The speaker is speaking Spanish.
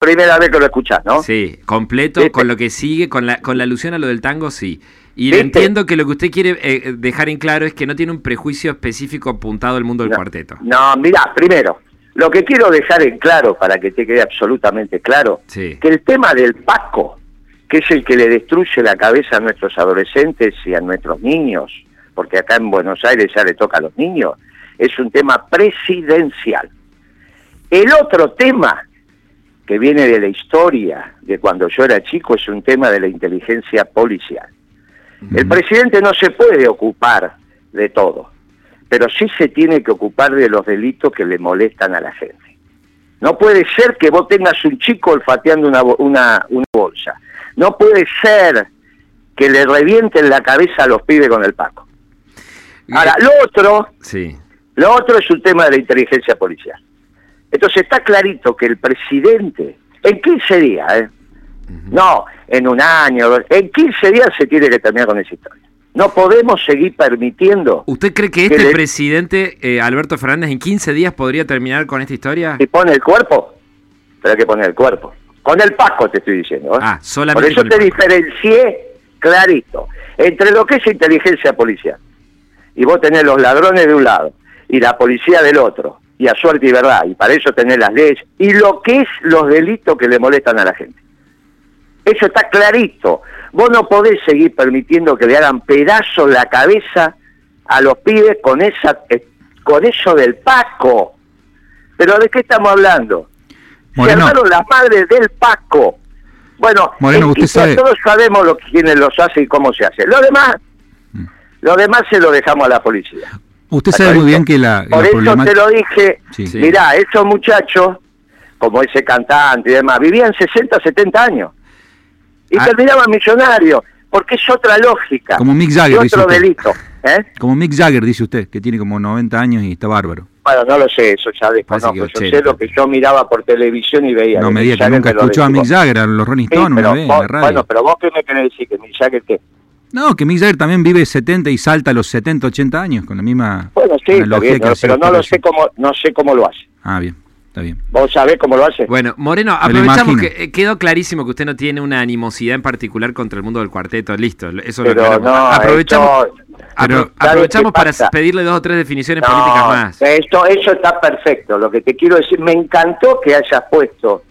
primera vez que lo escuchás, ¿no? Sí, completo, ¿Viste? con lo que sigue, con la, con la alusión a lo del tango, sí. Y ¿Viste? entiendo que lo que usted quiere eh, dejar en claro es que no tiene un prejuicio específico apuntado al mundo del No, cuarteto. No, mira, primero, lo que quiero dejar en claro, para que te quede absolutamente claro, Sí. que el tema del Paco, que es el que le destruye la cabeza a nuestros adolescentes y a nuestros niños, porque acá en Buenos Aires ya le toca a los niños, es un tema presidencial. El otro tema que viene de la historia, de cuando yo era chico, es un tema de la inteligencia policial. El presidente no se puede ocupar de todo, pero sí se tiene que ocupar de los delitos que le molestan a la gente. No puede ser que vos tengas un chico olfateando una, bo- una, una bolsa. No puede ser que le revienten la cabeza a los pibes con el paco. Ahora, lo otro, Sí. lo otro es un tema de la inteligencia policial. Entonces está clarito que el presidente, en 15 días, ¿eh? no, en un año, en 15 días se tiene que terminar con esa historia. No podemos seguir permitiendo ¿Usted cree que que este le- presidente, eh, Alberto Fernández, en 15 días podría terminar con esta historia? si pone el cuerpo, pero hay que poner el cuerpo. Con el Paco te estoy diciendo. ¿eh? Ah, solamente Por eso con te diferencié clarito entre lo que es inteligencia policial y vos tenés los ladrones de un lado y la policía del otro y a suerte y verdad y para eso tenés las leyes y lo que es los delitos que le molestan a la gente. Eso está clarito. Vos no podés seguir permitiendo que le hagan pedazos la cabeza a los pibes con esa eh, con eso del Paco. Pero ¿de qué estamos hablando? Moreno. Se las madres del Paco. Bueno, Moreno, usted sabe- todos sabemos lo, quiénes los hacen y cómo se hace. Lo demás, Mm. lo demás se lo dejamos a la policía. Usted ¿Está sabe muy bien que la, Por la eso problemática- te lo dije. Sí. Sí. Mirá, esos muchachos, como ese cantante y demás, vivían 60, 70 años. Y Ah. terminaban millonarios, porque es otra lógica. Como Mick y Jagger, dice otro usted. delito. ¿eh? Como Mick Jagger, dice usted, que tiene como 90 años y está bárbaro. Bueno, no lo sé, eso ya desconozco. Yo sé lo que yo miraba por televisión y veía. No me diga que nunca me escuchó a Mick. Jagger, a los Rolling Sí, Stones, pero una vez en vos- la radio. bueno, pero vos qué me querés decir, que Mick Jagger qué? No, que Mick Jagger también vive 70 y salta a los 70, 80 años, con la misma Bueno, sí, está bien, no, pero no lo sé cómo, no sé cómo lo hace. Ah, bien, está bien. ¿Vos sabés cómo lo hace? Bueno, Moreno, lo aprovechamos que eh, quedó clarísimo que usted no tiene una animosidad en particular contra el mundo del cuarteto. Listo, eso lo pero aclaramos. no, aprovechamos esto- apro- Pero- ¿sabes aprovechamos para pedirle dos o tres definiciones No, políticas más. Esto, eso está perfecto. Lo que te quiero decir, me encantó que hayas puesto